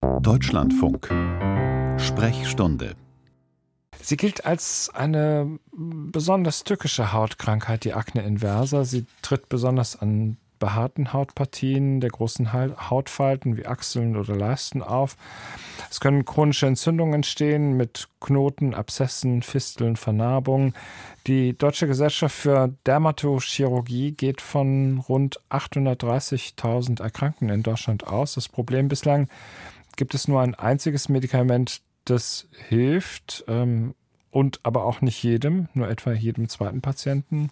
Deutschlandfunk Sprechstunde Sie gilt als eine besonders tückische Hautkrankheit, die Akne inversa. Sie tritt besonders an behaarten Hautpartien der großen Hautfalten wie Achseln oder Leisten auf. Es können chronische Entzündungen entstehen mit Knoten, Abszessen, Fisteln, Vernarbungen. Die Deutsche Gesellschaft für Dermatochirurgie geht von rund 830.000 Erkrankten in Deutschland aus. Das Problem bislang gibt es nur ein einziges Medikament, das hilft ähm, und aber auch nicht jedem, nur etwa jedem zweiten Patienten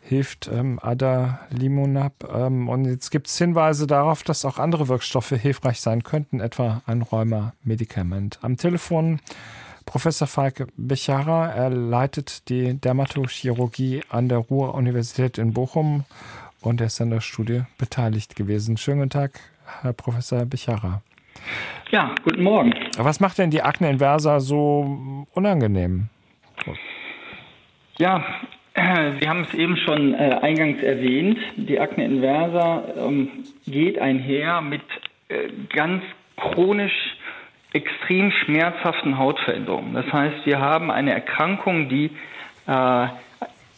hilft ähm, Adalimumab. Ähm, und jetzt gibt es Hinweise darauf, dass auch andere Wirkstoffe hilfreich sein könnten, etwa ein Rheuma-Medikament. Am Telefon Professor Falk Bechara. Er leitet die Dermatochirurgie an der Ruhr-Universität in Bochum und er ist an der Studie beteiligt gewesen. Schönen guten Tag, Herr Professor Bechara. Ja, guten Morgen. Was macht denn die Akne inversa so unangenehm? Ja, Sie haben es eben schon äh, eingangs erwähnt. Die Akne inversa ähm, geht einher mit äh, ganz chronisch extrem schmerzhaften Hautveränderungen. Das heißt, wir haben eine Erkrankung, die äh,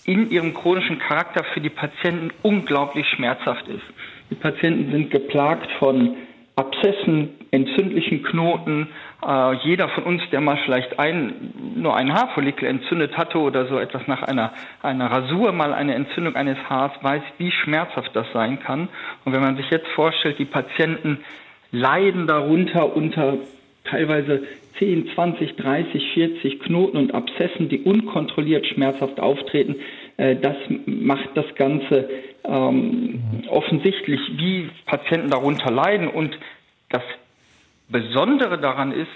in ihrem chronischen Charakter für die Patienten unglaublich schmerzhaft ist. Die Patienten sind geplagt von Abszessen, entzündlichen Knoten. Äh, jeder von uns, der mal vielleicht ein, nur einen Haarfollikel entzündet hatte oder so etwas nach einer, einer Rasur mal eine Entzündung eines Haars, weiß, wie schmerzhaft das sein kann. Und wenn man sich jetzt vorstellt, die Patienten leiden darunter unter teilweise 10, 20, 30, 40 Knoten und Abszessen, die unkontrolliert schmerzhaft auftreten, äh, das macht das Ganze ähm, offensichtlich, wie Patienten darunter leiden. Und das Besondere daran ist,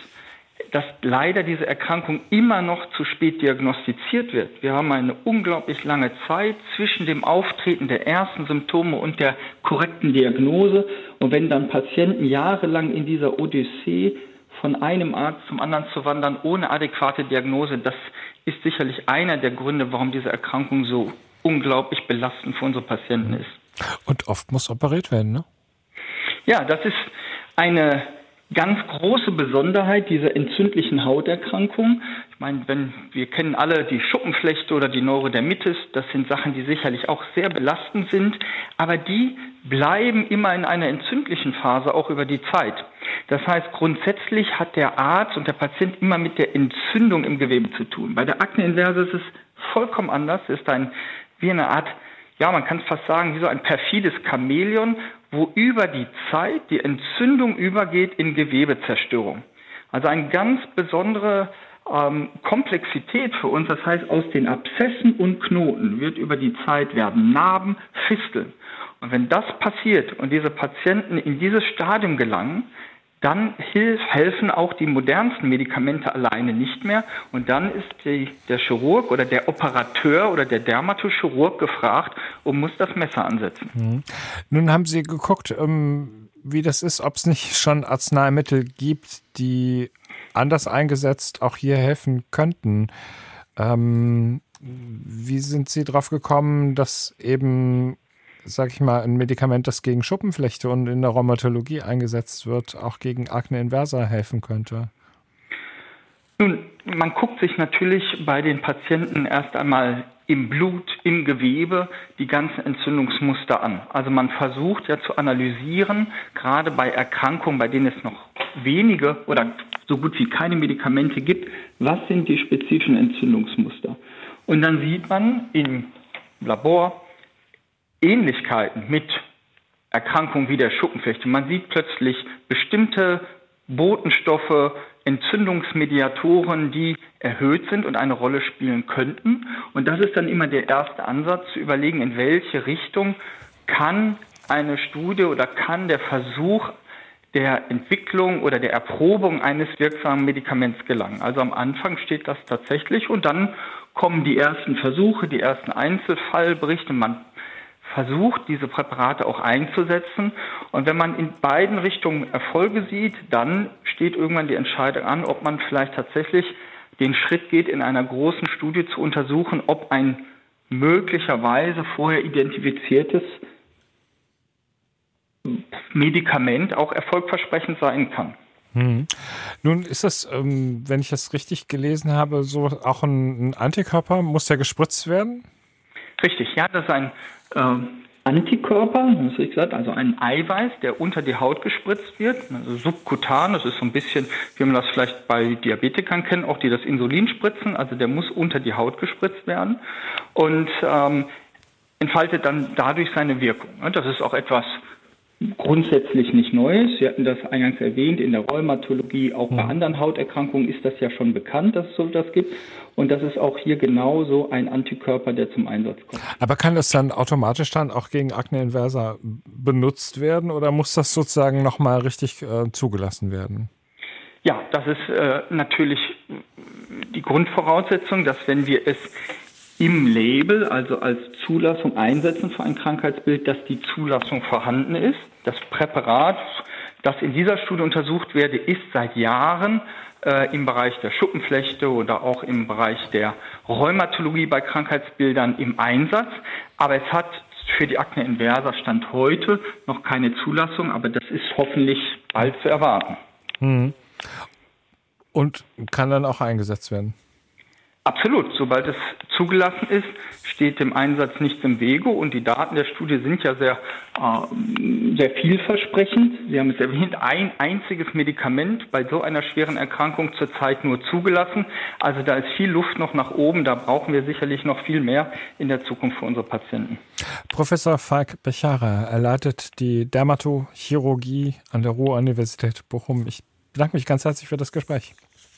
dass leider diese Erkrankung immer noch zu spät diagnostiziert wird. Wir haben eine unglaublich lange Zeit zwischen dem Auftreten der ersten Symptome und der korrekten Diagnose. Und wenn dann Patienten jahrelang in dieser Odyssee von einem Arzt zum anderen zu wandern ohne adäquate Diagnose, das ist sicherlich einer der Gründe, warum diese Erkrankung so unglaublich belastend für unsere Patienten ist. Und oft muss operiert werden, ne? Ja, das ist eine ganz große Besonderheit dieser entzündlichen Hauterkrankung. Ich meine, wenn wir kennen alle die Schuppenflechte oder die Neurodermitis, das sind Sachen, die sicherlich auch sehr belastend sind, aber die bleiben immer in einer entzündlichen Phase auch über die Zeit. Das heißt, grundsätzlich hat der Arzt und der Patient immer mit der Entzündung im Gewebe zu tun. Bei der Akne inversa ist es vollkommen anders. Es ist ein, wie eine Art, ja, man kann fast sagen, wie so ein perfides Chamäleon, wo über die Zeit die Entzündung übergeht in Gewebezerstörung. Also eine ganz besondere ähm, Komplexität für uns. Das heißt, aus den Abszessen und Knoten wird über die Zeit werden Narben, Fisteln. Und wenn das passiert und diese Patienten in dieses Stadium gelangen, dann hilf, helfen auch die modernsten Medikamente alleine nicht mehr. Und dann ist die, der Chirurg oder der Operateur oder der Dermatochirurg gefragt und muss das Messer ansetzen. Mhm. Nun haben Sie geguckt, ähm, wie das ist, ob es nicht schon Arzneimittel gibt, die anders eingesetzt auch hier helfen könnten. Ähm, wie sind Sie darauf gekommen, dass eben sag ich mal, ein Medikament, das gegen Schuppenflechte und in der Rheumatologie eingesetzt wird, auch gegen Akne inversa helfen könnte? Nun, man guckt sich natürlich bei den Patienten erst einmal im Blut, im Gewebe die ganzen Entzündungsmuster an. Also man versucht ja zu analysieren, gerade bei Erkrankungen, bei denen es noch wenige oder so gut wie keine Medikamente gibt, was sind die spezifischen Entzündungsmuster. Und dann sieht man im Labor, Ähnlichkeiten mit Erkrankungen wie der Schuppenflechte. Man sieht plötzlich bestimmte Botenstoffe, Entzündungsmediatoren, die erhöht sind und eine Rolle spielen könnten. Und das ist dann immer der erste Ansatz, zu überlegen, in welche Richtung kann eine Studie oder kann der Versuch der Entwicklung oder der Erprobung eines wirksamen Medikaments gelangen. Also am Anfang steht das tatsächlich und dann kommen die ersten Versuche, die ersten Einzelfallberichte. Man versucht, diese Präparate auch einzusetzen. Und wenn man in beiden Richtungen Erfolge sieht, dann steht irgendwann die Entscheidung an, ob man vielleicht tatsächlich den Schritt geht, in einer großen Studie zu untersuchen, ob ein möglicherweise vorher identifiziertes Medikament auch erfolgversprechend sein kann. Hm. Nun ist das, ähm, wenn ich das richtig gelesen habe, so auch ein, ein Antikörper, muss der gespritzt werden? Richtig, ja, das ist ein äh, Antikörper, das ich gesagt, also ein Eiweiß, der unter die Haut gespritzt wird, also subkutan, das ist so ein bisschen, wie man das vielleicht bei Diabetikern kennt, auch die das Insulin spritzen, also der muss unter die Haut gespritzt werden und ähm, entfaltet dann dadurch seine Wirkung. Das ist auch etwas grundsätzlich nicht Neues. Sie hatten das eingangs erwähnt, in der Rheumatologie, auch bei anderen Hauterkrankungen ist das ja schon bekannt, dass es so etwas gibt. Und das ist auch hier genauso ein Antikörper, der zum Einsatz kommt. Aber kann das dann automatisch dann auch gegen Akne inversa benutzt werden oder muss das sozusagen nochmal richtig äh, zugelassen werden? Ja, das ist äh, natürlich die Grundvoraussetzung, dass wenn wir es im Label, also als Zulassung einsetzen für ein Krankheitsbild, dass die Zulassung vorhanden ist. Das Präparat, das in dieser Studie untersucht werde, ist seit Jahren äh, im Bereich der Schuppenflechte oder auch im Bereich der Rheumatologie bei Krankheitsbildern im Einsatz. Aber es hat für die Akne inversa Stand heute noch keine Zulassung, aber das ist hoffentlich bald zu erwarten. Hm. Und kann dann auch eingesetzt werden? Absolut. Sobald es zugelassen ist, steht dem Einsatz nichts im Wege und die Daten der Studie sind ja sehr, äh, sehr vielversprechend. Sie haben es erwähnt, ein einziges Medikament bei so einer schweren Erkrankung zurzeit nur zugelassen. Also da ist viel Luft noch nach oben. Da brauchen wir sicherlich noch viel mehr in der Zukunft für unsere Patienten. Professor Falk Bechara, er leitet die Dermatochirurgie an der Ruhr-Universität Bochum. Ich bedanke mich ganz herzlich für das Gespräch.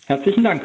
Herzlichen Dank.